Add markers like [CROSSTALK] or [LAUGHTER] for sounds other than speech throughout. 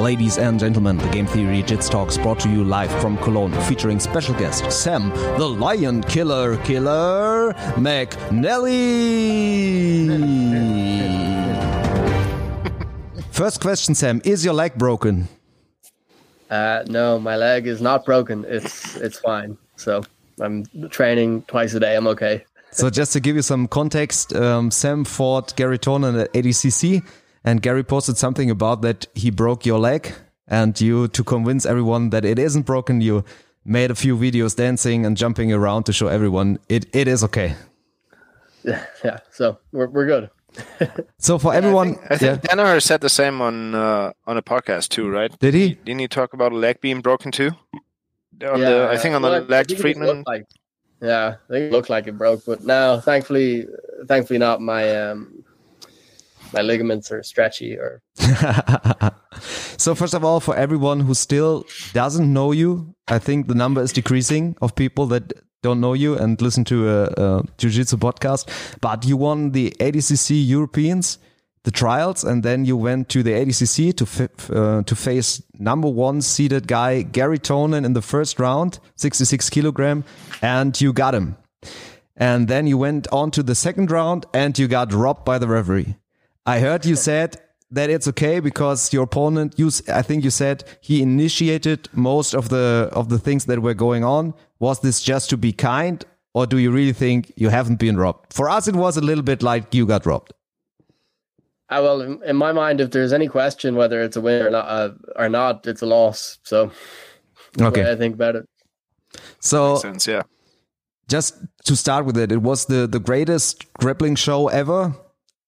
Ladies and gentlemen, the Game Theory Jits Talks brought to you live from Cologne, featuring special guest Sam, the Lion Killer Killer McNally. [LAUGHS] First question, Sam: Is your leg broken? Uh, no, my leg is not broken. It's it's fine. So I'm training twice a day. I'm okay. so just to give you some context, um, Sam fought Garry Tonon at ADCC, and Garry posted something about that he broke your leg, and you to convince everyone that it isn't broken, you made a few videos dancing and jumping around to show everyone it, it is okay. Yeah, [LAUGHS] yeah. So we're we're good. [LAUGHS] So for everyone, I think, I think Danaher said the same on uh, on a podcast too, right? did he? Didn't he talk about a leg being broken too? On the, I think on the well, I leg treatment. Like, yeah, I think it looked like it broke, but now thankfully, thankfully not. My um, my ligaments are stretchy or [LAUGHS] so first of all, for everyone who still doesn't know you, I think the number is decreasing of people that don't know you and listen to a, a jiu-jitsu podcast. But you won the ADCC Europeans, the trials, and then you went to the ADCC to uh, to face number one seeded guy Garry Tonon in the first round, 66 kilogram, and you got him. And then you went on to the second round and you got robbed by the referee. I heard you said that it's okay because your opponent you I think you said he initiated most of the of the things that were going on. Was this just to be kind or do you really think you haven't been robbed? For us it was a little bit like you got robbed. Ah, well, in, in my mind, if there's any question whether it's a win or not, uh, or not, it's a loss. So, that's the way Okay. I think about it. So sense, yeah. just to start with it, it was the the greatest grappling show ever.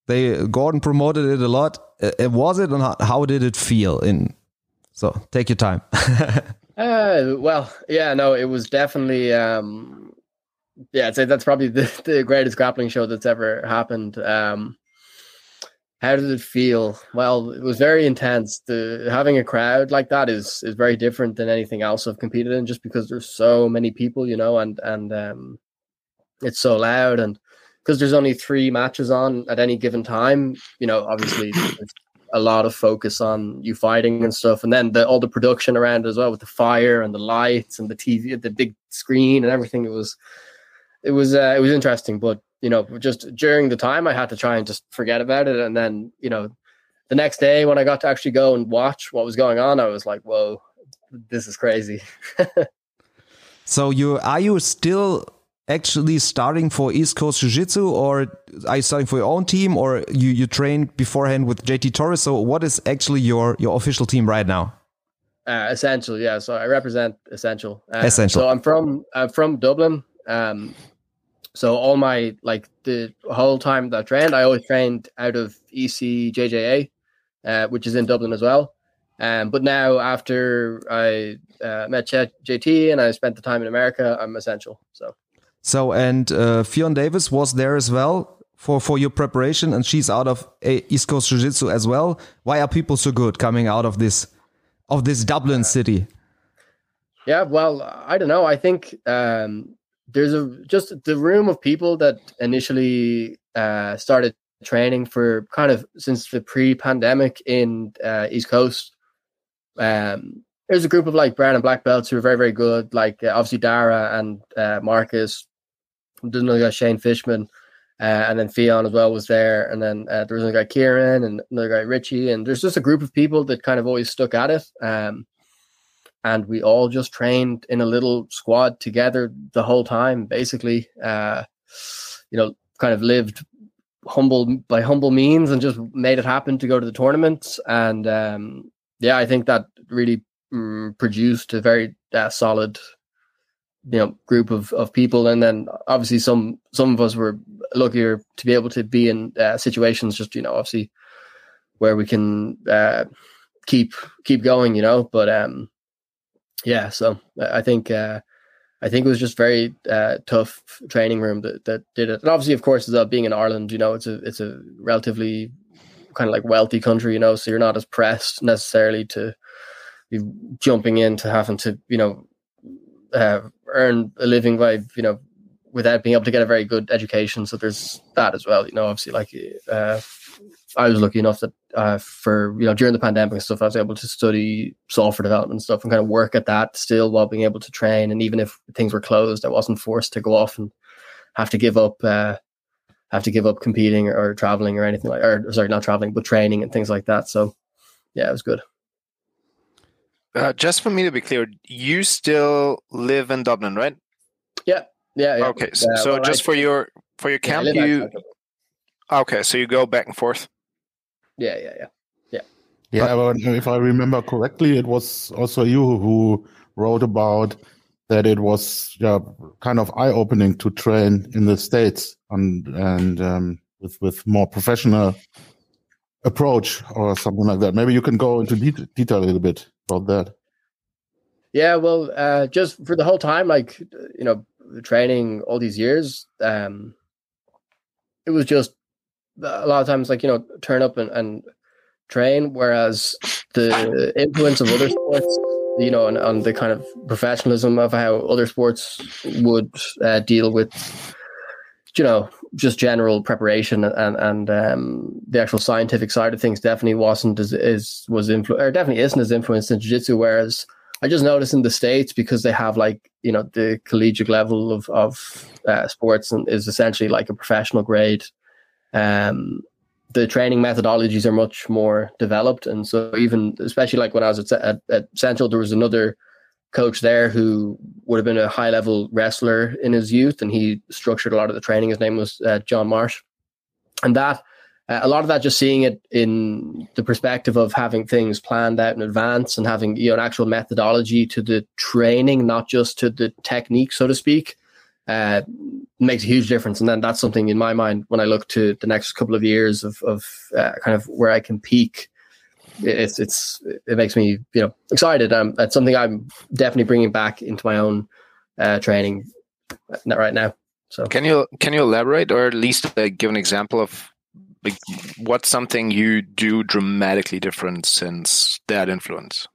They Gordon promoted it a lot. Uh, uh, was it and how, how did it feel in so take your time. [LAUGHS] Uh, well, yeah, no, it was definitely, um, yeah, I'd say that's probably the, [LAUGHS] the greatest grappling show that's ever happened. Um, how did it feel? Well, it was very intense. The having a crowd like that is is very different than anything else I've competed in, just because there's so many people, you know, and and um, it's so loud, and because there's only three matches on at any given time, you know, obviously a lot of focus on you fighting and stuff, and then the, all the production around as well with the fire and the lights and the TV, the big screen and everything. It was, it was, uh, it was interesting. But you know, just during the time, I had to try and just forget about it, and then you know, the next day when I got to actually go and watch what was going on, I was like, whoa, this is crazy. [LAUGHS] So you are you still actually starting for East Coast Jiu Jitsu, or are you starting for your own team, or you you trained beforehand with JT Torres? So what is actually your your official team right now? Uh, essential, yeah. So I represent essential. Uh, Essential. So I'm from I'm from Dublin. Um, so all my like the whole time that I trained, I always trained out of ECJJA, uh, which is in Dublin as well. Um, but now after I uh, met Ch- JT and I spent the time in America, I'm essential. So So and uh, Ffion Davies was there as well for for your preparation, and she's out of East Coast Jiu Jitsu as well. Why are people so good coming out of this of this Dublin city? Yeah, well, I don't know. I think um, there's a just the room of people that initially uh, started training for kind of since the pre-pandemic in uh, East Coast. Um, there's a group of like brown and black belts who are very, very good. Like uh, obviously Dara and uh, Marcus. There's another guy Shane Fishman, uh, and then Ffion as well was there, and then uh, there was another guy Kieran and another guy Richie, and there's just a group of people that kind of always stuck at it. Um, and we all just trained in a little squad together the whole time basically uh you know kind of lived humble by humble means and just made it happen to go to the tournaments and um yeah i think that really mm, produced a very uh, solid you know group of of people. And then obviously some some of us were luckier to be able to be in uh, situations just you know obviously where we can uh keep keep going you know. But um yeah so i think uh i think it was just very uh tough training room that, that did it. And obviously of course as being in ireland you know it's a it's a relatively kind of like wealthy country you know. So you're not as pressed necessarily to be jumping into having to you know uh, earn a living by you know without being able to get a very good education so there's that as well you know obviously like uh I was lucky enough that uh, for you know during the pandemic and stuff, I was able to study software development and stuff and kind of work at that still while being able to train. And even if things were closed, I wasn't forced to go off and have to give up uh, have to give up competing or, or, traveling or anything like or sorry not traveling but training and things like that. So yeah, it was good. Uh, just for me to be clear, you still live in Dublin, right? Yeah, yeah. yeah. Okay, so, uh, so well, just I, for your for your camp, yeah, you okay? So you go back and forth. Yeah, yeah, yeah, yeah. Yeah, but if I remember correctly, it was also you who wrote about that it was yeah kind of eye opening to train in the states and and um, with with more professional approach or something like that. Maybe you can go into de- detail a little bit about that. Yeah, well, uh, just for the whole time, like you know, training all these years, um, it was just a lot of times like you know turn up and, and train, whereas the influence of other sports, you know, and, and the kind of professionalism of how other sports would uh, deal with, you know, just general preparation and and um, the actual scientific side of things definitely wasn't as is was influ- or definitely isn't as influenced in jiu-jitsu whereas I just noticed in the states because they have like you know the collegiate level of of uh, sports and is essentially like a professional grade um the training methodologies are much more developed. And so even especially like when I was at, at, at Central there was another coach there who would have been a high level wrestler in his youth, and he structured a lot of the training. His name was uh, John Marsh, and that uh, a lot of that just seeing it in the perspective of having things planned out in advance and having you know an actual methodology to the training, not just to the technique, so to speak. Uh, makes a huge difference, and then that's something in my mind when I look to the next couple of years of, of uh, kind of where I can peak it's it's it makes me you know excited. Um, that's something I'm definitely bringing back into my own uh, training right now. So can you can you elaborate or at least uh, give an example of like, what's something you do dramatically different since that influence?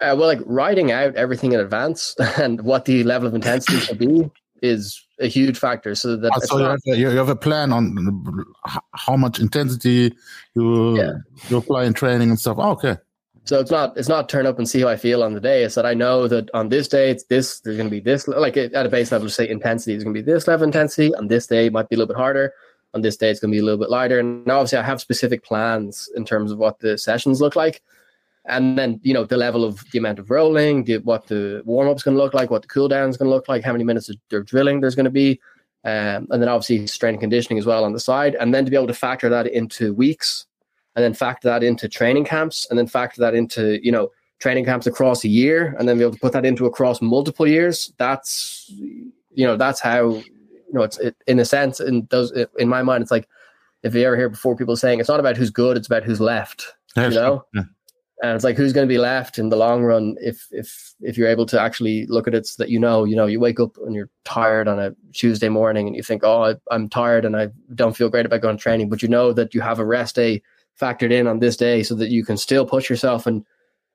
Uh, well, like writing out everything in advance [LAUGHS] and what the level of intensity should be is a huge factor. So that oh, so you, have a, you have a plan on how much intensity you yeah. you apply in training and stuff. Oh, okay. So it's not it's not turn up and see how I feel on the day. It's that I know that on this day it's this. There's going to be this like at a base level. Say intensity is going to be this level intensity. On this day it might be a little bit harder. On this day it's going to be a little bit lighter. And obviously I have specific plans in terms of what the sessions look like and then you know the level of the amount of rolling, the, what the warm up's going to look like, what the cool down's going to look like, how many minutes of drilling there's going to be, um, and then obviously strength and conditioning as well on the side, and then to be able to factor that into weeks, and then factor that into training camps, and then factor that into you know training camps across a year, and then be able to put that into across multiple years. That's you know that's how you know it's it, in a sense in those in my mind it's like if you ever hear before people saying it's not about who's good, it's about who's left. you know. Yeah and it's like who's going to be left in the long run if if if you're able to actually look at it so that you know you know you wake up and you're tired on a tuesday morning and you think oh I, am tired and i don't feel great about going to training but you know that you have a rest day factored in on this day so that you can still push yourself and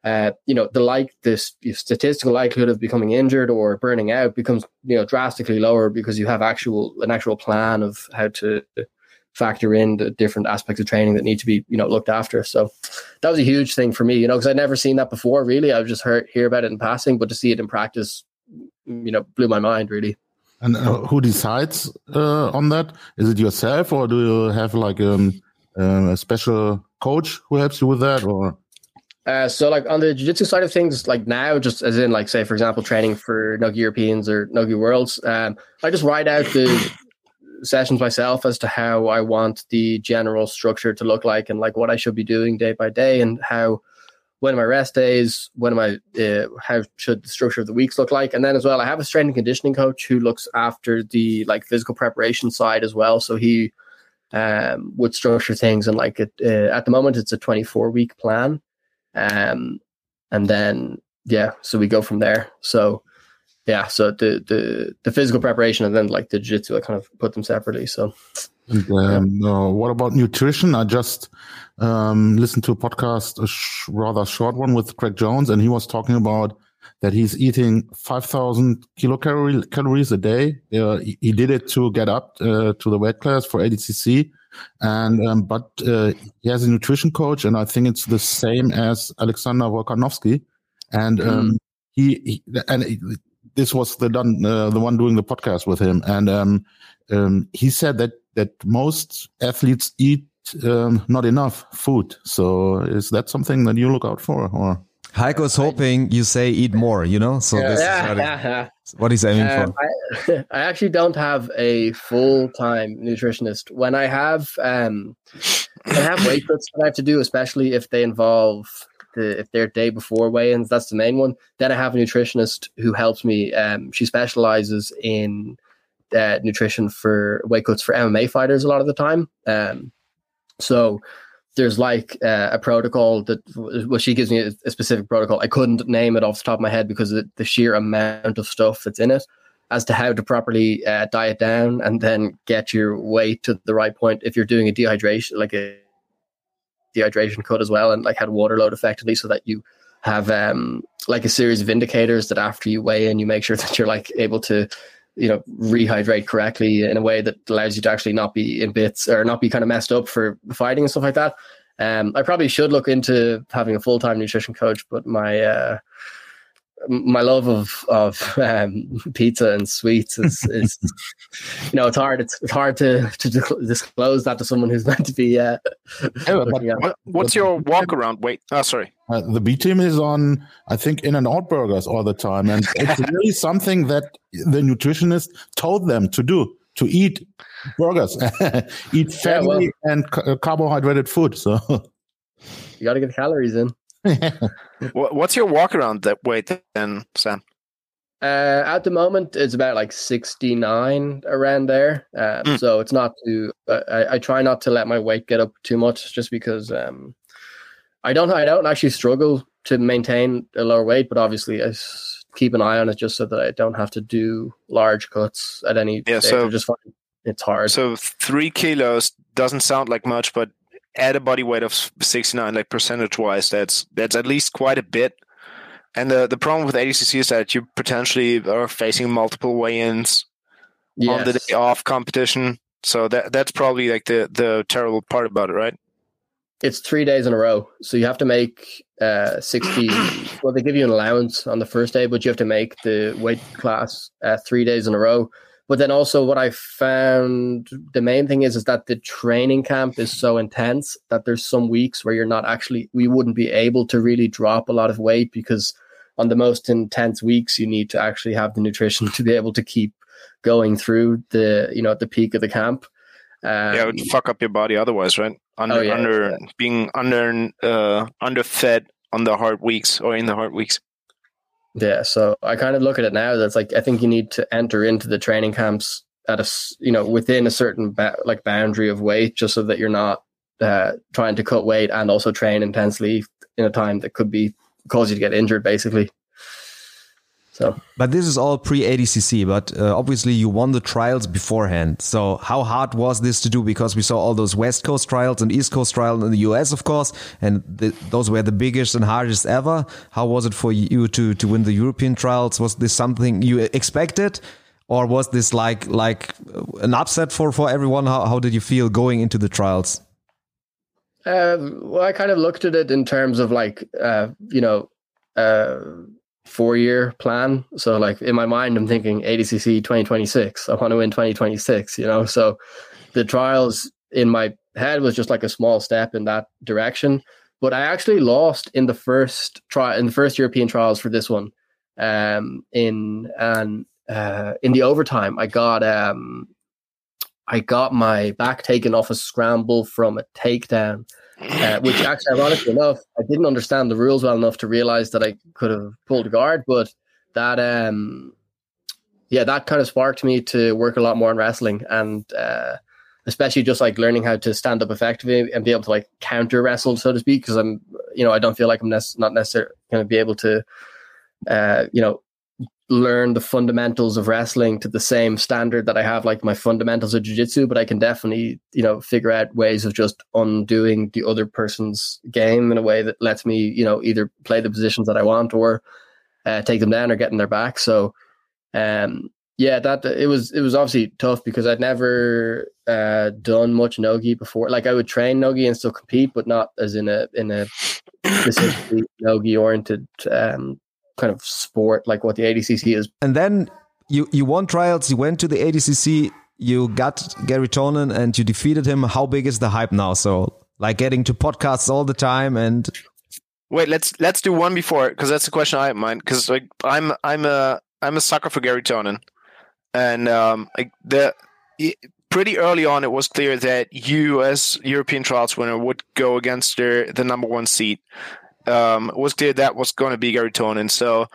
uh, you know the like this statistical likelihood of becoming injured or burning out becomes you know drastically lower because you have actual an actual plan of how to factor in the different aspects of training that need to be you know looked after. So that was a huge thing for me you know because i'd never seen that before really. I've just heard hear about it in passing but to see it in practice you know blew my mind really. And uh, who decides uh, on that? Is it yourself or do you have like um, uh, a special coach who helps you with that or? Uh, so like on the jiu-jitsu side of things, like now, just as in like say for example, training for Nogi Europeans or Nogi Worlds, um, I just write out the sessions myself as to how I want the general structure to look like and like what I should be doing day by day and how when my rest days, when my uh, how should the structure of the weeks look like, and then as well, I have a strength and conditioning coach who looks after the like physical preparation side as well. So he um, would structure things and like it uh, at the moment it's a 24 week plan, um, and then yeah, so we go from there. So yeah, so the the the physical preparation and then like the jiu-jitsu, I kind of put them separately. So, and, um, uh, what about nutrition? I just um, listened to a podcast, a sh- rather short one with Craig Jones, and he was talking about that he's eating 5,000 kilocalories calories a day. Uh, he, he, did it to get up uh, to the weight class for ADCC. and um, but uh, he has a nutrition coach, and I think it's the same as Alexander Volkanovski, and um, mm. he, he, and this was the done uh, the one doing the podcast with him, and um, um, he said that that most athletes eat um, not enough food. So is that something that you look out for, or? Heiko is hoping you say eat more, you know. So yeah, this yeah, is yeah, what [LAUGHS] he's aiming um, for. I, [LAUGHS] I, actually don't have a full time nutritionist. When I have, um, I have weight cuts that I have to do, especially if they involve the if they're day before weigh-ins. That's the main one. Then I have a nutritionist who helps me. Um, she specializes in uh, nutrition for weight cuts for MMA fighters a lot of the time. Um, so there's like uh, a protocol that well she gives me a, a, specific protocol i couldn't name it off the top of my head because of the sheer amount of stuff that's in it as to how to properly uh, diet down and then get your weight to the right point if you're doing a dehydration like a dehydration cut as well and like had water load effectively so that you have um like a series of indicators that after you weigh in you make sure [LAUGHS] that you're like able to you know rehydrate correctly in a way that allows you to actually not be in bits or not be kind of messed up for fighting and stuff like that. Um, I probably should look into having a full time nutrition coach, but my uh, my love of of um, [LAUGHS] pizza and sweets is, is you know it's hard it's, it's hard to to disclose that to someone who's [LAUGHS] meant to be uh, yeah, what, what's your [LAUGHS] walk around weight? Oh sorry. Uh, the b team is on i think in and out burgers all the time and it's really something that the nutritionist told them to do to eat burgers eat fatty yeah, well, and uh, carbohydrated food so. You got to get calories in What's your walk around that weight then, Sam? Uh, at the moment, it's about like 69 around there. Um, mm. So it's not too, uh, I, I, try not to let my weight get up too much just because um, I don't, I don't actually struggle to maintain a lower weight, but obviously I keep an eye on it just so that I don't have to do large cuts at any yeah, stage. So, just find it's hard. So three kilos doesn't sound like much, but at a body weight of 69 like percentage wise that's that's at least quite a bit. And the the problem with adcc is that you potentially are facing multiple weigh-ins yes. on the day off competition. So that that's probably like the the terrible part about it right? It's three days in a row. So you have to make uh 60 [CLEARS THROAT] well they give you an allowance on the first day but you have to make the weight class uh, three days in a row but then also what I found the main thing is is that the training camp is so intense that there's some weeks where you're not actually we wouldn't be able to really drop a lot of weight because on the most intense weeks you need to actually have the nutrition to be able to keep going through the you know at the peak of the camp. Um, yeah, it would fuck up your body otherwise, right? Under oh, yeah, under yeah. being under uh underfed on the hard weeks or in the hard weeks. Yeah, so I kind of look at it now. That's like I think you need to enter into the training camps at a you know within a certain ba- like boundary of weight, just so that you're not uh, trying to cut weight and also train intensely in a time that could be cause you to get injured, basically. So, but this is all pre ADCC. But uh, obviously, you won the trials beforehand. So, how hard was this to do? Because we saw all those West Coast trials and East Coast trials in the US, of course, and the, those were the biggest and hardest ever. How was it for you to to win the European trials? Was this something you expected, or was this like like an upset for for everyone? How how did you feel going into the trials? Uh, well, I kind of looked at it in terms of like, uh, you know, uh, four year plan. So like in my mind, I'm thinking ADCC 2026. I want to win 2026. You know, so the trials in my head was just like a small step in that direction. But I actually lost in the first try in the first European trials for this one. Um, in and uh, in the overtime, I got um, I got my back taken off a scramble from a takedown uh, which actually, ironically enough, I didn't understand the rules well enough to realize that I could have pulled guard. But that, um, yeah, that kind of sparked me to work a lot more on wrestling and uh, especially just like learning how to stand up effectively and be able to like counter wrestle, so to speak. Because I'm, you know, I don't feel like I'm nec- not necessarily going to be able to, uh, you know, learn the fundamentals of wrestling to the same standard that I have like my fundamentals of jiu-jitsu but I can definitely you know figure out ways of just undoing the other person's game in a way that lets me you know either play the positions that I want or uh, take them down or get in their back so um yeah, that it was it was obviously tough because I'd never uh, done much nogi before. Like I would train nogi and still compete, but not as in a in a specifically nogi oriented um, kind of sport like what the ADCC is. And then you you won trials. You went to the ADCC. You got Garry Tonon and you defeated him. How big is the hype now? So like getting to podcasts all the time and. Wait, let's let's do one before because that's the question I have mind. Because like I'm I'm a I'm a sucker for Garry Tonon and um, like the pretty early on, it was clear that you, as European trials winner, would go against the the number one seed. Um, it was clear that was going to be Garry Tonon. So,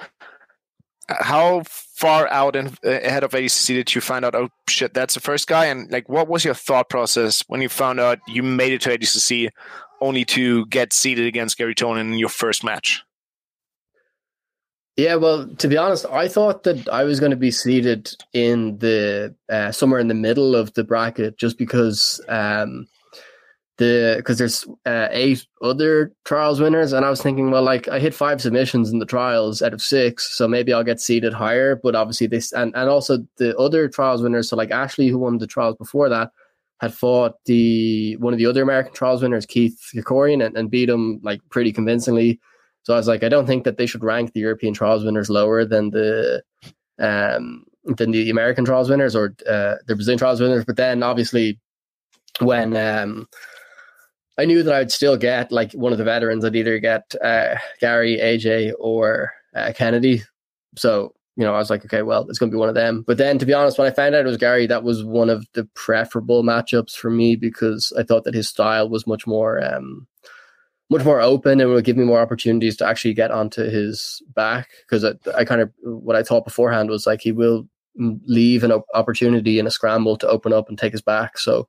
how far out and ahead of ADCC did you find out? Oh shit, that's the first guy. And like, what was your thought process when you found out you made it to ADCC, only to get seeded against Garry Tonon in your first match? Yeah, well, to be honest, I thought that I was going to be seated in the uh, somewhere in the middle of the bracket, just because um, the because there's uh, eight other trials winners, and I was thinking, well, like I hit five submissions in the trials out of six, so maybe I'll get seated higher. But obviously, this and and also the other trials winners, so like Ashley, who won the trials before that, had fought the one of the other American trials winners, Keith Krikorian, and, and beat him like pretty convincingly. So I was like, I don't think that they should rank the European trials winners lower than the um, than the American trials winners or uh, the Brazilian trials winners. But then obviously when um, I knew that I'd still get like one of the veterans, I'd either get uh, Garry, AJ, or uh, Kennedy. So you know, I was like, okay, well, it's going to be one of them. But then, to be honest, when I found out it was Garry, that was one of the preferable matchups for me because I thought that his style was much more um, much more open and will give me more opportunities to actually get onto his back because I, I, kind of what I thought beforehand was like he will leave an opportunity in a scramble to open up and take his back. So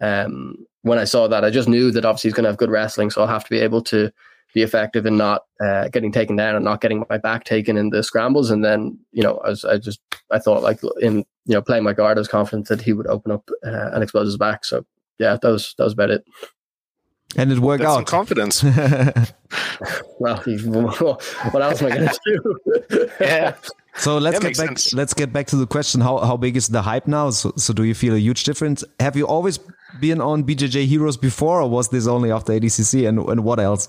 um, when I saw that, I just knew that obviously he's going to have good wrestling, so I'll have to be able to be effective in not uh, getting taken down and not getting my back taken in the scrambles. And then you know, as I just I thought like in you know playing my guard, I was confident that he would open up uh, and expose his back. So yeah, that was that was about it. And it worked That's out. confidence. [LAUGHS] [LAUGHS] well, [LAUGHS] what else am I going to do? yeah. So let's that get back. Sense. Let's get back to the question: How how big is the hype now? So, so do you feel a huge difference? Have you always been on BJJ Heroes before, or was this only after ADCC? And and what else?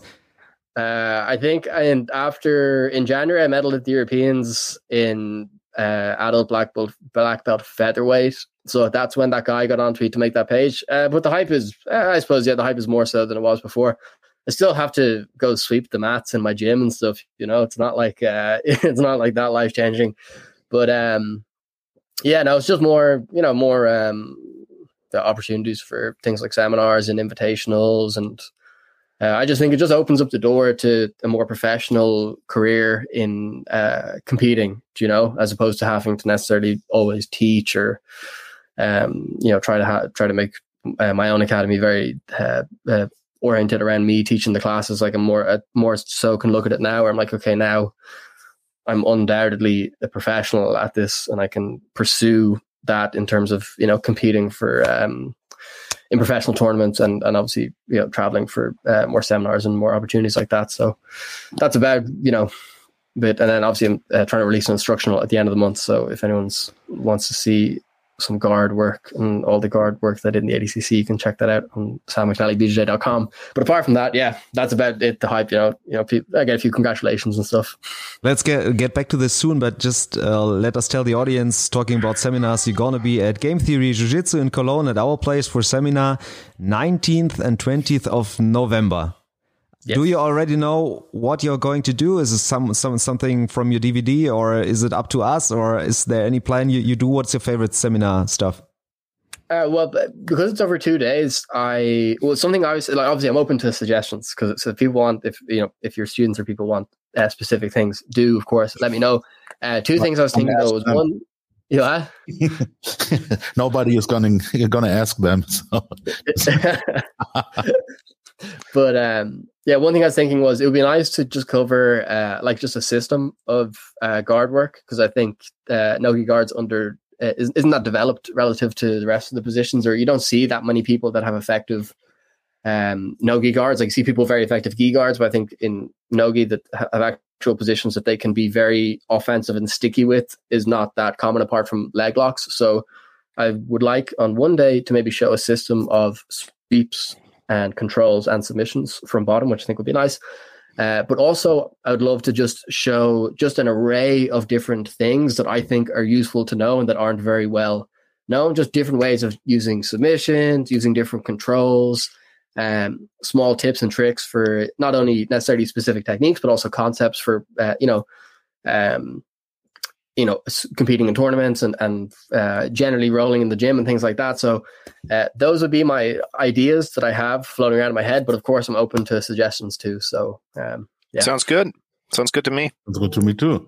Uh, I think and after in January I medaled at the Europeans in uh, adult black belt black belt featherweight, so that's when that guy got onto me to make that page. Uh, but the hype is, uh, I suppose, yeah, the hype is more so than it was before. I still have to go sweep the mats in my gym and stuff. You know, it's not like uh, [LAUGHS] it's not like that life changing. But um, yeah, no, it's just more, you know, more um, the opportunities for things like seminars and invitationals and uh, I just think it just opens up the door to a more professional career in uh, competing, you know, as opposed to having to necessarily always teach or um, you know, try to ha- try to make uh, my own academy very uh, uh, oriented around me teaching the classes. Like I'm more uh, more so can look at it now. Where I'm like, okay, now I'm undoubtedly a professional at this, and I can pursue that in terms of you know competing for um, in professional tournaments and and obviously you know traveling for uh, more seminars and more opportunities like that. So that's about you know. But and then obviously I'm uh, trying to release an instructional at the end of the month. So if anyone's wants to see some guard work and all the guard work that I did in the ADCC. You can check that out on sammcnallybjj.com. But apart from that, yeah, that's about it. The hype, you know, you know, people, I get a few congratulations and stuff. Let's get get back to this soon, but just uh, let us tell the audience talking about seminars. You're gonna be at Game Theory Jiu Jitsu in Cologne at our place for seminar 19th and 20th of November. Yes. Do you already know what you're going to do? Is it some, some something from your DVD, or is it up to us, or is there any plan you, you do? What's your favorite seminar stuff? Uh, well, because it's over two days, I well something I was like obviously I'm open to suggestions because so if people want if you know if your students or people want uh, specific things, do of course let me know. Uh, two things I was thinking though was one, yeah. [LAUGHS] Nobody is going to going to ask them. So. [LAUGHS] [LAUGHS] but um, yeah, one thing I was thinking was it would be nice to just cover uh, like just a system of uh, guard work because I think uh, nogi guards under uh, is, isn't that developed relative to the rest of the positions, or you don't see that many people that have effective um, nogi guards. Like you see people very effective gi guards, but I think in nogi that have actual positions that they can be very offensive and sticky with is not that common apart from leg locks. So I would like on one day to maybe show a system of sweeps and controls and submissions from bottom, which I think would be nice. Uh, but also, I would love to just show just an array of different things that I think are useful to know and that aren't very well known. Just different ways of using submissions, using different controls, um, small tips and tricks for not only necessarily specific techniques, but also concepts for uh, you know, um, you know, competing in tournaments and and uh, generally rolling in the gym and things like that. So uh, those would be my ideas that I have floating around in my head. But of course, I'm open to suggestions too. So um, yeah, sounds good. Sounds good to me. Sounds good to me too.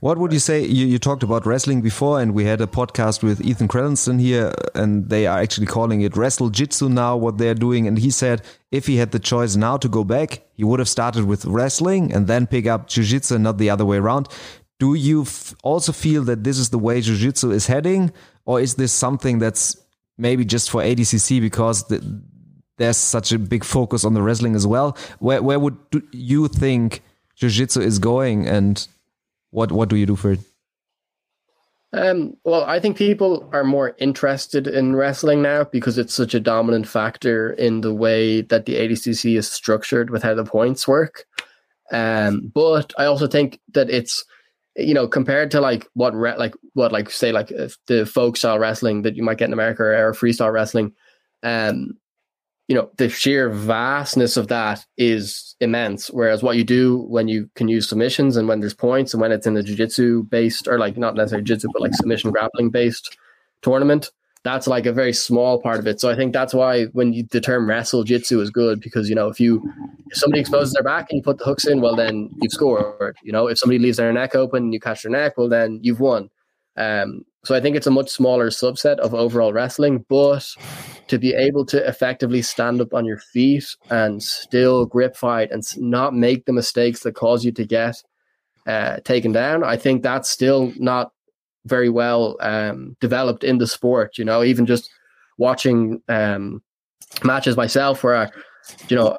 What would you say? You, you talked about wrestling before, and we had a podcast with Ethan Crelinsten here, and they are actually calling it Wrestle Jitsu now, what they're doing. And he said if he had the choice now to go back, he would have started with wrestling and then pick up Jiu Jitsu, not the other way around. Do you also feel that this is the way Jiu Jitsu is heading, or is this something that's maybe just for ADCC because the, there's such a big focus on the wrestling as well? Where, where would you think Jiu Jitsu is going? And what what do you do for it? Um, well, I think people are more interested in wrestling now because it's such a dominant factor in the way that the ADCC is structured with how the points work. Um, but I also think that it's you know compared to like what re- like what like say like the folk style wrestling that you might get in America or freestyle wrestling, um, you know the sheer vastness of that is immense. Whereas what you do when you can use submissions and when there's points and when it's in a jiu-jitsu based or like not necessarily jiu-jitsu but like submission grappling based tournament that's like a very small part of it. So i think that's why when you, the term wrestle jitsu is good because you know if you if somebody exposes their back and you put the hooks in well then you've scored you know? If somebody leaves their neck open and you catch their neck well then you've won. Um, so I think it's a much smaller subset of overall wrestling, but to be able to effectively stand up on your feet and still grip fight and not make the mistakes that cause you to get uh, taken down, I think that's still not very well um, developed in the sport. You know, even just watching um, matches myself where, you know,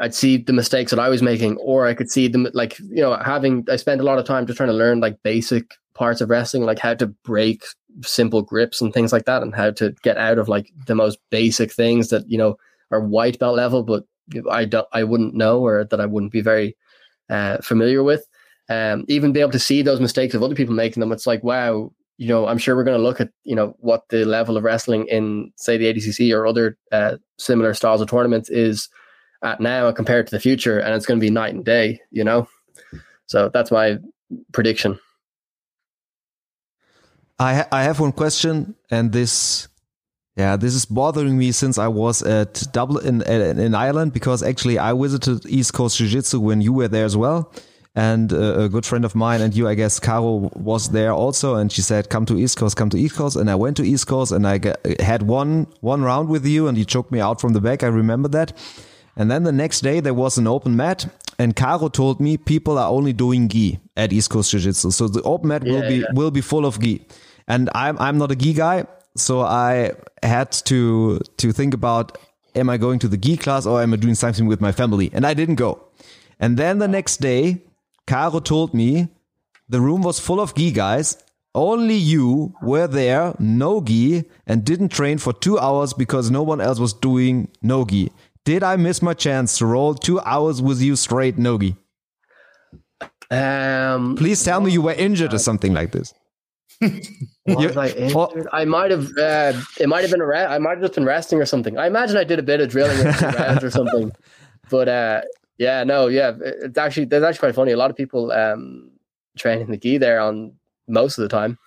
I'd see the mistakes that I was making, or I could see them like you know having. I spent a lot of time just trying to learn like basic parts of wrestling, like how to break simple grips and things like that, and how to get out of like the most basic things that you know are white belt level, but I don't, I wouldn't know or that I wouldn't be very uh, familiar with. Um, even be able to see those mistakes of other people making them, it's like wow, you know, I'm sure we're going to look at you know what the level of wrestling in say the ADCC or other uh, similar styles of tournaments is at now compared to the future, and it's going to be night and day. You know, so that's my prediction. I ha I have one question, and this, yeah, this is bothering me since I was at Dublin in in Ireland because actually I visited East Coast Jiu Jitsu when you were there as well, and uh, a good friend of mine and you, I guess, Caro was there also, and she said, "Come to East Coast, come to East Coast," and I went to East Coast, and I had one one round with you, and you choked me out from the back. I remember that. And then the next day there was an open mat, and Caro told me people are only doing gi at East Coast Jiu Jitsu, so the open mat yeah, will be yeah. will be full of gi. And I'm I'm not a gi guy, so I had to to think about am I going to the gi class or am I doing something with my family? And I didn't go. And then the next day, Caro told me the room was full of gi guys. Only you were there, no gi, and didn't train for two hours because no one else was doing no gi. Did I miss my chance to roll two hours with you straight nogi? Um, Please tell me you were injured or something like this. [LAUGHS] Was I [LAUGHS] injured? I might have. Uh, it might have been a. Re- I might have just been resting or something. I imagine I did a bit of drilling or something. [LAUGHS] But uh, yeah, no, yeah, it's actually that's actually quite funny. A lot of people um, training the gi there on most of the time.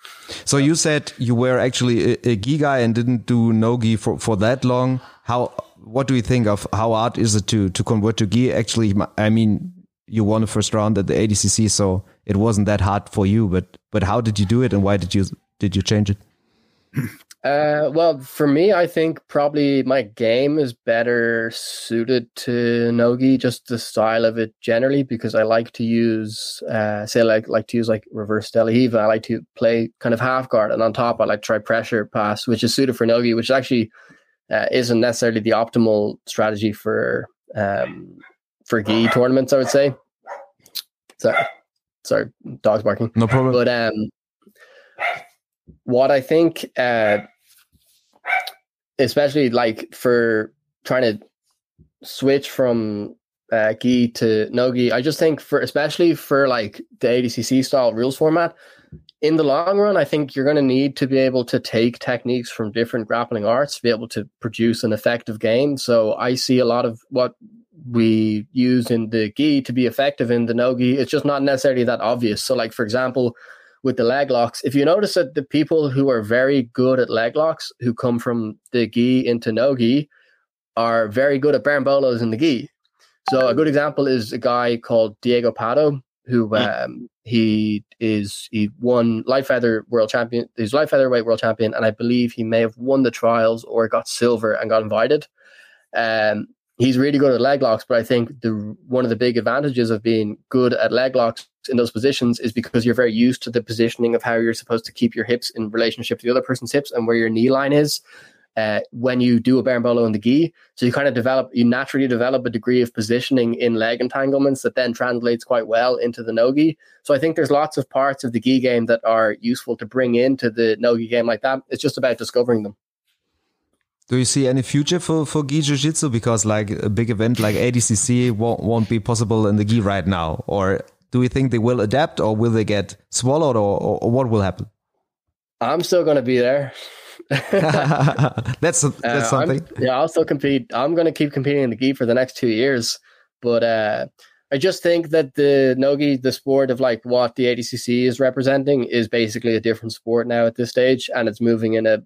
So you said you were actually a, a gi guy and didn't do no gi for for that long. How? What do you think of how hard is it to to convert to gi? Actually, I mean, you won the first round at the ADCC, so it wasn't that hard for you. But but how did you do it, and why did you did you change it? [CLEARS THROAT] Uh, well, for me, I think probably my game is better suited to nogi, just the style of it generally, because I like to use, uh, say, like like to use like reverse De La Riva. I like to play kind of half guard, and on top, I like try pressure pass, which is suited for nogi, which actually uh, isn't necessarily the optimal strategy for um, for gi tournaments. I would say. Sorry, sorry, dogs barking. No problem. But um, what I think, uh, especially like for trying to switch from uh, gi to no gi, I just think for especially for like the ADCC style rules format, in the long run, I think you're going to need to be able to take techniques from different grappling arts to be able to produce an effective game. So I see a lot of what we use in the gi to be effective in the no gi. It's just not necessarily that obvious. So, like for example, with the leg locks, if you notice that the people who are very good at leg locks who come from the gi into no gi are very good at berimbolos in the gi. So a good example is a guy called Diego Pato, who um, he is he won light feather world champion. He's light featherweight world champion, and I believe he may have won the trials or got silver and got invited. Um, he's really good at leg locks, but I think the one of the big advantages of being good at leg locks in those positions is because you're very used to the positioning of how you're supposed to keep your hips in relationship to the other person's hips and where your knee line is. Uh, when you do a berimbolo in the gi, so you kind of develop, you naturally develop a degree of positioning in leg entanglements that then translates quite well into the nogi. So I think there's lots of parts of the gi game that are useful to bring into the nogi game like that. It's just about discovering them. Do you see any future for, for Gi Jiu Jitsu? Because like a big event like ADCC won't, won't be possible in the Gi right now. Or do you think they will adapt or will they get swallowed or, or, or what will happen? I'm still going to be there. [LAUGHS] [LAUGHS] that's that's uh, something. I'm, yeah, I'll still compete. I'm going to keep competing in the gi for the next two years, but uh, I just think that the nogi, the sport of like what the ADCC is representing, is basically a different sport now at this stage, and it's moving in a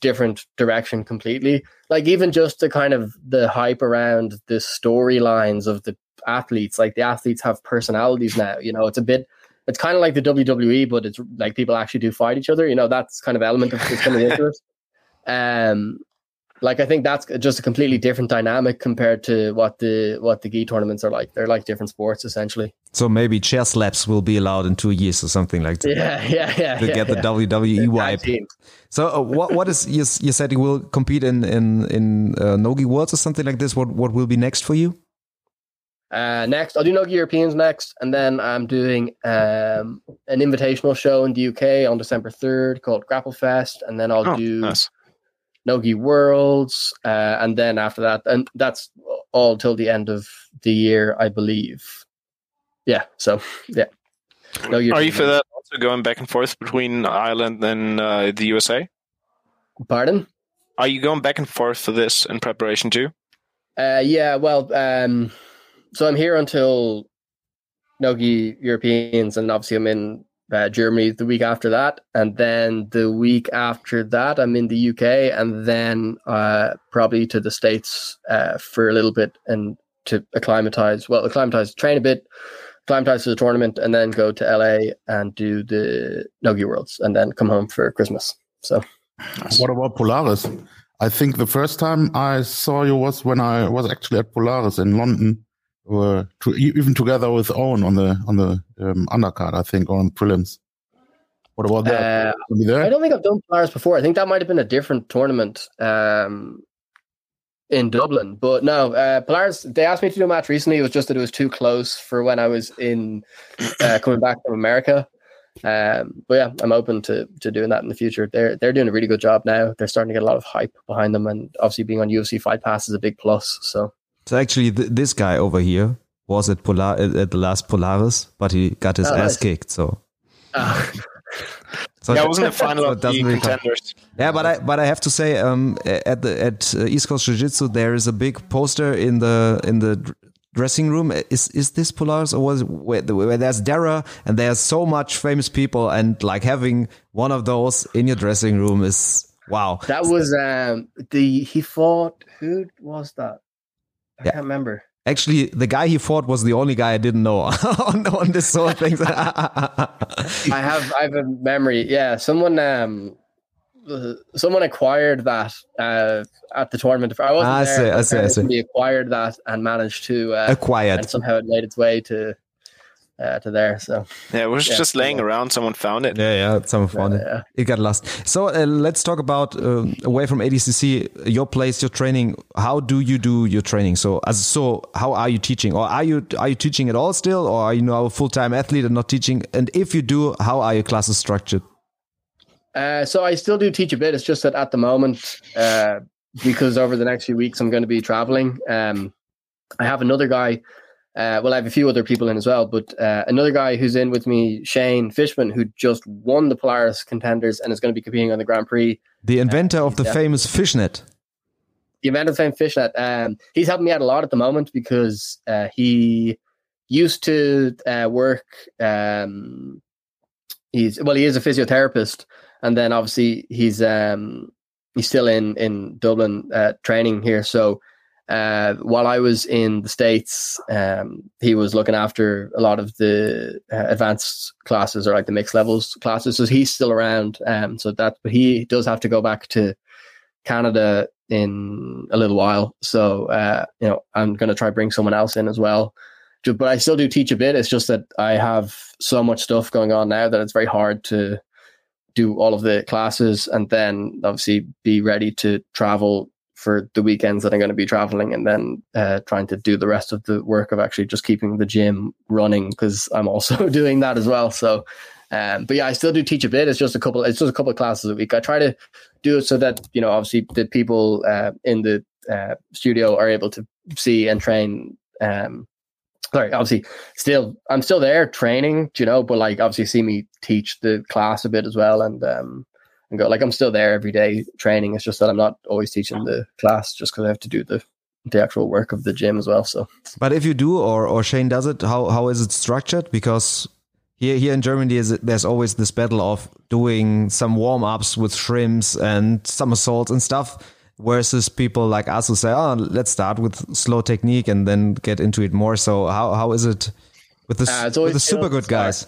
different direction completely. Like even just the kind of the hype around the storylines of the athletes, like the athletes have personalities now. You know, it's a bit it's kind of like the WWE, but it's like people actually do fight each other. You know, that's kind of element of coming into it. Um, like I think that's just a completely different dynamic compared to what the what the gi tournaments are like. They're like different sports essentially. So maybe chair slaps will be allowed in two years or something like that. Yeah, [LAUGHS] yeah, yeah. To yeah, get yeah. the WWE wipe. So uh, what what is you, you said you will compete in in in uh, Nogi Worlds or something like this? What what will be next for you? Uh, next, I'll do Nogi Europeans next, and then I'm doing um, an invitational show in the UK on December 3rd called Grapple Fest, and then I'll Oh, do nice. Nogi Worlds, uh, and then after that, and that's all till the end of the year, I believe. Yeah, so yeah. Nogi Are you for that also going back and forth between Ireland and uh, the USA? Pardon? Are you going back and forth for this in preparation too? Uh, yeah, well, um, so I'm here until Nogi Europeans, and obviously I'm in uh, Germany the week after that, and then the week after that I'm in the UK, and then uh, probably to the States uh, for a little bit and to acclimatize. Well, acclimatize, train a bit, acclimatize to the tournament, and then go to LA and do the Nogi Worlds, and then come home for Christmas. So What about Polaris? I think the first time I saw you was when I was actually at Polaris in London, uh, to, even together with Owen on the on the um, undercard, I think, or on prelims. What about that? uh? I don't think I've done Polaris before. I think that might have been a different tournament um, in Dublin. But no, uh, Polaris, they asked me to do a match recently. It was just that it was too close for when I was in uh, coming back from America. Um, but yeah, I'm open to to doing that in the future. They're they're doing a really good job now. They're starting to get a lot of hype behind them, and obviously being on UFC Fight Pass is a big plus. So So actually, th this guy over here was at Polar at, at the last Polaris, but he got his Oh, ass nice. kicked. So, uh, [LAUGHS] so yeah, I was in the final so of the really count. contenders. Yeah, but I but I have to say, um, at the at uh, East Coast Jiu Jitsu, there is a big poster in the in the dressing room. Is is this Polaris or was where, where there's Dara and there's so much famous people and like having one of those in your dressing room is wow. that was um, the he fought. Who was that? I Yeah. can't remember. Actually, the guy he fought was the only guy I didn't know [LAUGHS] on, on this sort of things. [LAUGHS] [LAUGHS] I have I have a memory. Yeah, someone um someone acquired that uh at the tournament. I wasn't I there. see, but I see, I see. Somebody acquired that and managed to uh, Acquired. and somehow it made its way to uh, to there. So yeah, it was Yeah, just laying yeah. around. Someone found it. Yeah, yeah, someone found it. yeah. It got lost. So uh, let's talk about um away from ADCC, your place, your training. How do you do your training? So, as so, how are you teaching, or are you are you teaching at all still, or are you now a full time athlete and not teaching? And if you do, how are your classes structured? Uh, so I still do teach a bit. It's just that at the moment, uh, because over the next few weeks I'm going to be traveling. Um, I have another guy. Uh, well, I have a few other people in as well, but uh, another guy who's in with me, Shane Fishman, who just won the Polaris contenders and is going to be competing on the Grand Prix. The inventor of the famous fishnet. The event of fame fishnet. Um, he's helping me out a lot at the moment because uh, he used to uh, work. Um, he's well, he is a physiotherapist, and then obviously he's um, he's still in in Dublin uh, training here. So uh, while I was in the states, um, he was looking after a lot of the uh, advanced classes or like the mixed levels classes. So he's still around. Um, so that but he does have to go back to Canada in a little while. So uh, you know, I'm going to try bring someone else in as well. But I still do teach a bit. It's just that I have so much stuff going on now that it's very hard to do all of the classes and then obviously be ready to travel for the weekends that I'm going to be traveling and then uh, trying to do the rest of the work of actually just keeping the gym running because I'm also [LAUGHS] doing that as well. So, um, but yeah, I still do teach a bit. It's just a couple. It's just a couple of classes a week. I try to do it so that you know, obviously, the people uh, in the uh, studio are able to see and train. Um, sorry, obviously, still I'm still there training, you know, but like obviously see me teach the class a bit as well, and um, and go like I'm still there every day training. It's just that I'm not always teaching the class just because I have to do the the actual work of the gym as well. So But if you do, or or Shane does it, how how is it structured? Because here here in Germany, is there's always this battle of doing some warm ups with shrimps and somersaults and stuff, versus people like us who say, "Oh, let's start with slow technique and then get into it more." So how how is it with the Uh, with the super good guys?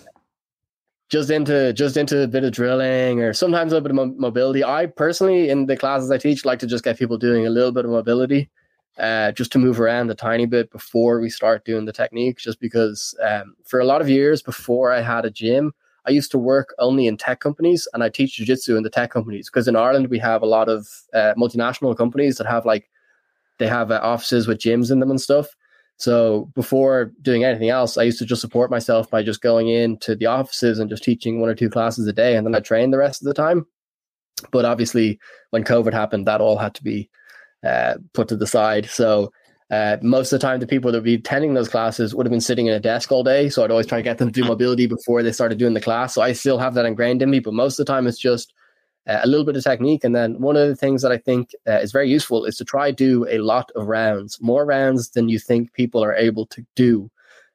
Just into just into a bit of drilling or sometimes a little bit of mo- mobility. I personally, in the classes I teach, like to just get people doing a little bit of mobility, uh, just to move around a tiny bit before we start doing the technique. Just because um, for a lot of years before I had a gym, I used to work only in tech companies and I teach jujitsu in the tech companies because in Ireland we have a lot of uh, multinational companies that have like they have uh, offices with gyms in them and stuff. So before doing anything else, I used to just support myself by just going into the offices and just teaching one or two classes a day, and then I trained the rest of the time. But obviously, when COVID happened, that all had to be uh, put to the side. So uh, most of the time, the people that would be attending those classes would have been sitting in a desk all day. So I'd always try to get them to do mobility before they started doing the class. So I still have that ingrained in me, but most of the time, it's just a little bit of technique. And then one of the things that I think uh, is very useful is to try do a lot of rounds, more rounds than you think people are able to do.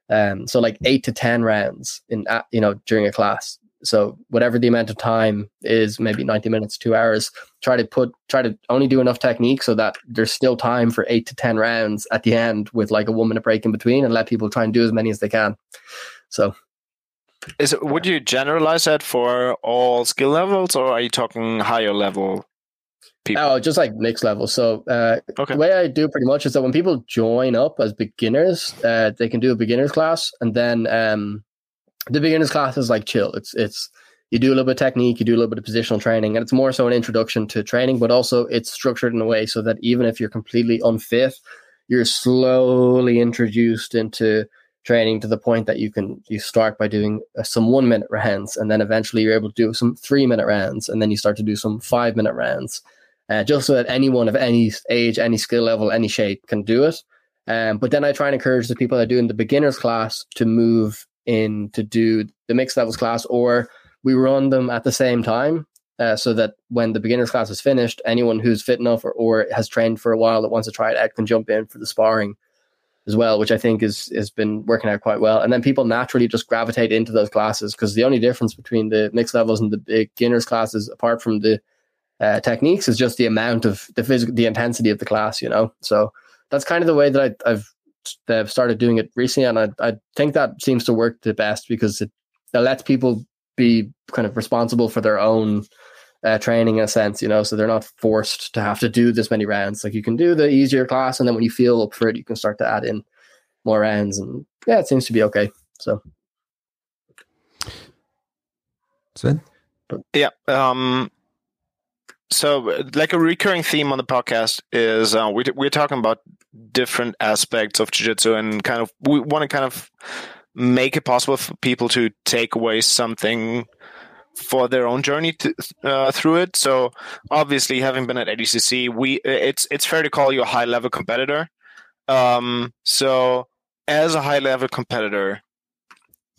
Um, so like eight to ten rounds in uh, you know during a class. So whatever the amount of time is, maybe ninety minutes, two hours. Try to put try to only do enough technique so that there's still time for eight to ten rounds at the end with like a one minute break in between, and let people try and do as many as they can. So Is it, would you generalize that for all skill levels, or are you talking higher level people? Oh, just like mixed level. So uh, Okay. the way I do pretty much is that when people join up as beginners, uh, they can do a beginners class, and then um, the beginners class is like chill. It's it's you do a little bit of technique, you do a little bit of positional training, and it's more so an introduction to training, but also it's structured in a way so that even if you're completely unfit, you're slowly introduced into training to the point that you can you start by doing uh, some one minute rounds and then eventually you're able to do some three minute rounds and then you start to do some five minute rounds uh, just so that anyone of any age any skill level any shape can do it. Um, but then i try and encourage the people that do in the beginners class to move in to do the mixed levels class or we run them at the same time uh, so that when the beginners class is finished anyone who's fit enough or, or has trained for a while that wants to try it out can jump in for the sparring as well, which I think is has been working out quite well. And then people naturally just gravitate into those classes because the only difference between the mixed levels and the beginners classes, apart from the uh, techniques, is just the amount of the physical, the intensity of the class. You know, so that's kind of the way that I, I've uh, started doing it recently, and I, I think that seems to work the best because it, it lets people be kind of responsible for their own uh, training in a sense, you know, so they're not forced to have to do this many rounds. Like you can do the easier class, and then when you feel up for it, you can start to add in more rounds. And yeah, it seems to be okay. So Sven? Yeah. Um, so, like a recurring theme on the podcast is uh, we, we're talking about different aspects of jiu-jitsu and kind of we want to kind of make it possible for people to take away something for their own journey to, uh, through it. So obviously, having been at ADCC, we it's it's fair to call you a high level competitor. Um, so as a high level competitor,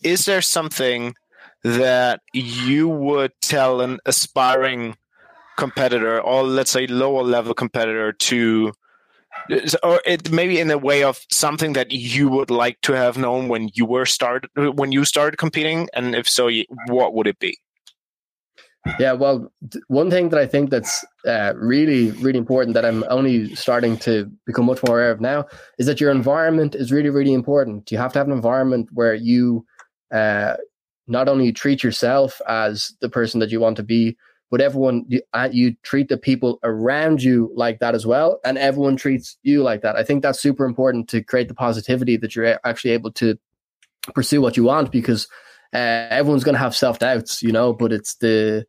is there something that you would tell an aspiring competitor or let's say lower level competitor to or it maybe in a way of something that you would like to have known when you were started when you started competing and if so what would it be yeah well one thing that i think that's uh, really really important that i'm only starting to become much more aware of now is that your environment is really really important. You have to have an environment where you uh, not only treat yourself as the person that you want to be but everyone you, uh, you treat the people around you like that as well and everyone treats you like that. I think that's super important to create the positivity that you're actually able to pursue what you want because uh, everyone's going to have self-doubts you know but it's the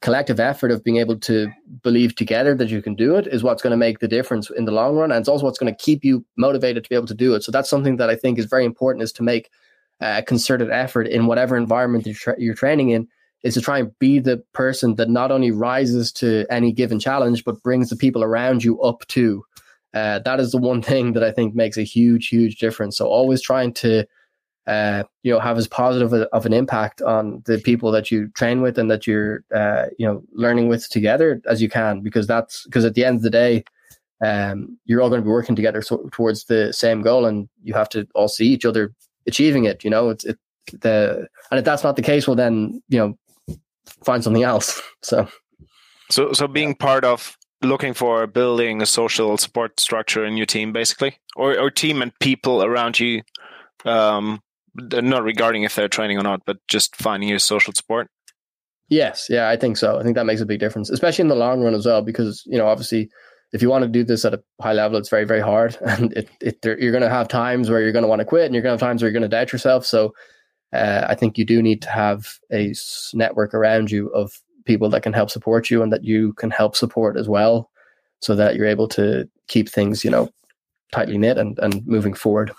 collective effort of being able to believe together that you can do it is what's going to make the difference in the long run and it's also what's going to keep you motivated to be able to do it so that's something that i think is very important is to make a concerted effort in whatever environment you're, tra- you're training in is to try and be the person that not only rises to any given challenge, but brings the people around you up too. Uh, that is the one [LAUGHS] thing that I think makes a huge, huge difference. So always trying to, uh, you know, have as positive a, of an impact on the people that you train with and that you're, uh, you know, learning with together as you can, because that's because at the end of the day, um, you're all going to be working together so, towards the same goal, and you have to all see each other achieving it. You know, it's it, the and if that's not the case, well, then you know find something else. [LAUGHS] So, so, so being part of looking for building a social support structure in your team, basically, or or team and people around you, um, not regarding if they're training or not, but just finding your social support. Yes, yeah, I think so. I think that makes a big difference, especially in the long run as well, because you know, obviously, if you want to do this at a high level, it's very, very hard, [LAUGHS] and it, it you're going to have times where you're going to want to quit, and you're going to have times where you're going to doubt yourself. So, uh, I think you do need to have a network around you of people that can help support you and that you can help support as well, so that you're able to keep things, you know, tightly knit and, and moving forward.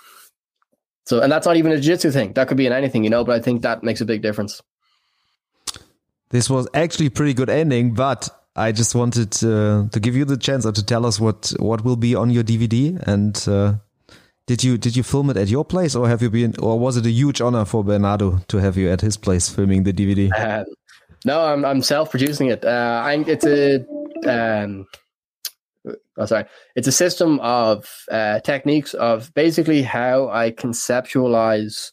So, and that's not even a jiu-jitsu thing. That could be in anything, you know, but I think that makes a big difference. This was actually a pretty good ending, but I just wanted to, to give you the chance to tell us what, what will be on your DVD and uh, did you did you film it at your place, or have you been, or was it a huge honor for Bernardo to have you at his place filming the DVD? Uh, no, I'm I'm self producing it. Uh, I, it's a um, oh, sorry, it's a system of uh, techniques of basically how I conceptualize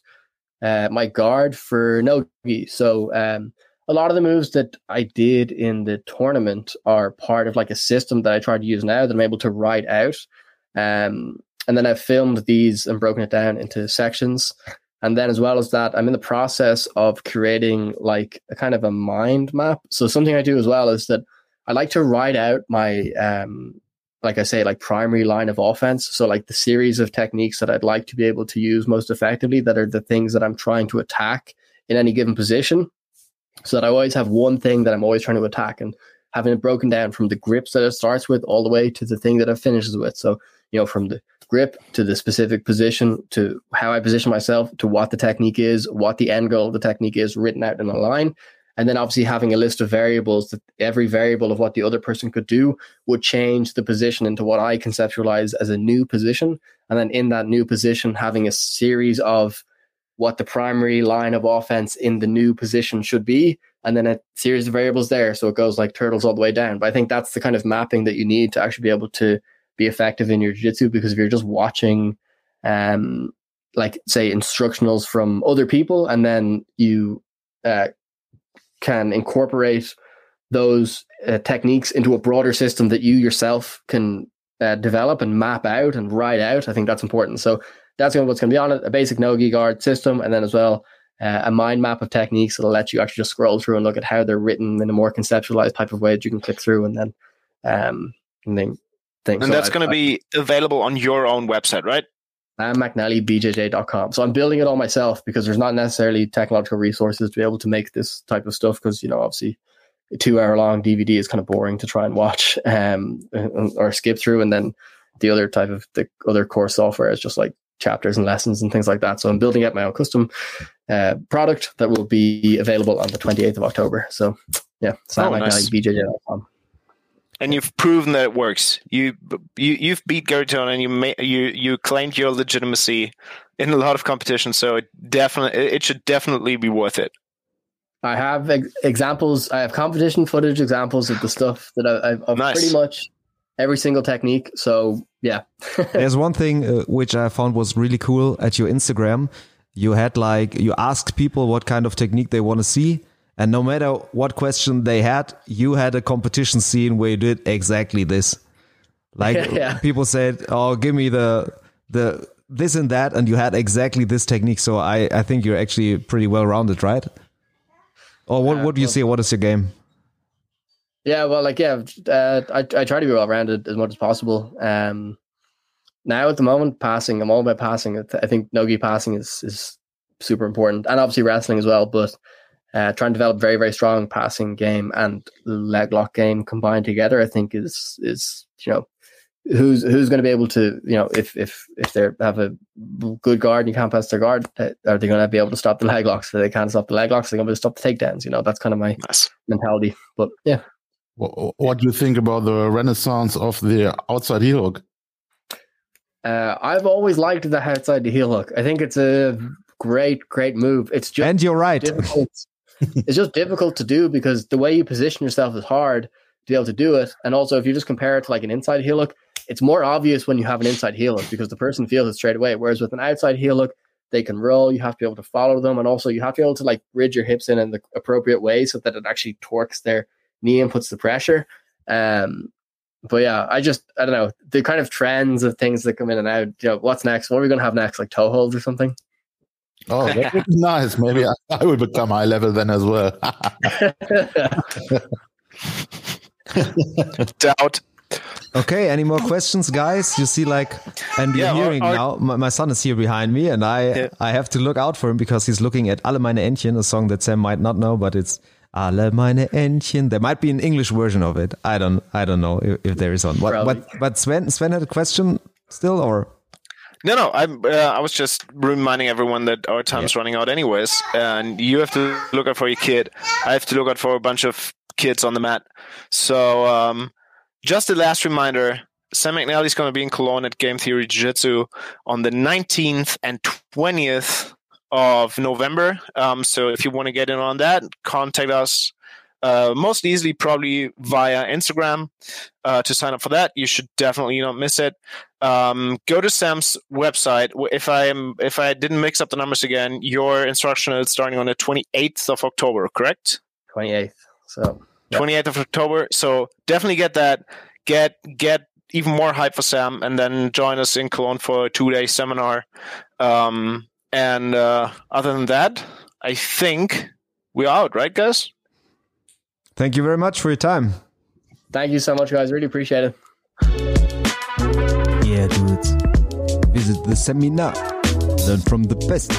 uh, my guard for nogi. So um, a lot of the moves that I did in the tournament are part of like a system that I try to use now that I'm able to write out. Um, and then I've filmed these and broken it down into sections. And then, as well as that, I'm in the process of creating like a kind of a mind map. So, something I do as well is that I like to write out my, um, like I say, like primary line of offense. So, like the series of techniques that I'd like to be able to use most effectively that are the things that I'm trying to attack in any given position. So that I always have one thing that I'm always trying to attack and having it broken down from the grips that it starts with all the way to the thing that it finishes with. So, you know, from the grip to the specific position to how I position myself to what the technique is, what the end goal of the technique is written out in a line. And then obviously having a list of variables that every variable of what the other person could do would change the position into what I conceptualize as a new position. And then in that new position, having a series of what the primary line of offense in the new position should be, and then a series of variables there. So it goes like turtles all the way down. But I think that's the kind of mapping that you need to actually be able to be effective in your jiu-jitsu because if you're just watching um like say instructionals from other people and then you uh, can incorporate those uh, techniques into a broader system that you yourself can uh, develop and map out and write out i think that's important so that's going what's going to be on it a basic nogi guard system and then as well uh, a mind map of techniques that'll let you actually just scroll through and look at how they're written in a more conceptualized type of way that you can click through and then um and then thing. And so that's going to be available on your own website, right? sammcnallybjj.com. So I'm building it all myself because there's not necessarily technological resources to be able to make this type of stuff because, you know, obviously a two hour long DVD is kind of boring to try and watch [LAUGHS] um, or skip through. And then the other type of the other core software is just like chapters and lessons and things like that. So I'm building out my own custom uh, product that will be available on the 28th of October. So yeah, sammcnallybjj.com. Oh, nice and you've proven that it works. You you you've beat Garry and you ma- you you claimed your legitimacy in a lot of competitions. So it definitely it should definitely be worth it. I have ex- examples. I have competition footage examples of the stuff that I, have of nice. pretty much every single technique. So yeah. [LAUGHS] There's one thing uh, which I found was really cool at your Instagram. You had like you asked people what kind of technique they want to see and no matter what question they had, you had a competition scene where you did exactly this. Like [LAUGHS] yeah. people said, "Oh, give me the the this and that," and you had exactly this technique. So I I think you're actually pretty well rounded, right? Or what what do you see? What is your game? Yeah, well, like yeah, uh, I I try to be well rounded as much as possible. Um, now at the moment, passing, I'm all about passing. I think nogi passing is is super important, and obviously wrestling as well. But uh, trying to develop very very strong passing game and leg lock game combined together, I think is is you know who's who's going to be able to you know if if if they have a good guard and you can't pass their guard, uh, are they going to be able to stop the leg locks? If they can't stop the leg locks, they're going to be able to stop the takedowns. You know that's kind of my nice. mentality. But yeah, what do you think about the renaissance of the outside heel hook? Uh, I've always liked the outside heel hook. I think it's a great, great move. It's just and you're right. It's just difficult to do because the way you position yourself is hard to be able to do it. And also, if you just compare it to like an inside heel hook, it's more obvious when you have an inside heel hook because the person feels it straight away. Whereas with an outside heel hook, they can roll. You have to be able to follow them, and also you have to be able to like bridge your hips in in the appropriate way so that it actually torques their knee and puts the pressure. Um, but yeah, I just I don't know the kind of trends of things that come in and out. You know, what's next? What are we gonna have next? Like toe holds or something? Oh, that would be nice. Maybe I, I would become high level then as well. [LAUGHS] Doubt. Okay, any more questions, guys? You see, like, and you're yeah, hearing or, or, now. My, my, son is here behind me, and I yeah. I have to look out for him because he's looking at Alle meine Entchen, a song that Sam might not know, but it's Alle meine Entchen. There might be an English version of it. I don't I don't know if, if there is one. What, what, but Sven Sven had a question still, or no, no. I'm. Uh, I was just reminding everyone that our time's yeah. running out, anyways, and you have to look out for your kid. I have to look out for a bunch of kids on the mat. So, um, just a last reminder: Sam McNally is going to be in Cologne at Game Theory Jiu Jitsu on the 19th and 20th of November. Um, so, if you want to get in on that, contact us uh, most easily probably via Instagram uh, to sign up for that. You should definitely not miss it. Um, go to Sam's website. If I am, if I didn't mix up the numbers again, your instruction is starting on the 28th of October, correct? 28th. So yeah. 28th of October. So definitely get that. Get get even more hype for Sam, and then join us in Cologne for a two day seminar. Um, and uh, other than that, I think we're out, right, guys? Thank you very much for your time. Thank you so much, guys. Really appreciate it. Yeah, dudes. Visit the seminar. Learn from the best.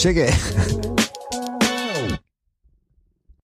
Check it. [LAUGHS]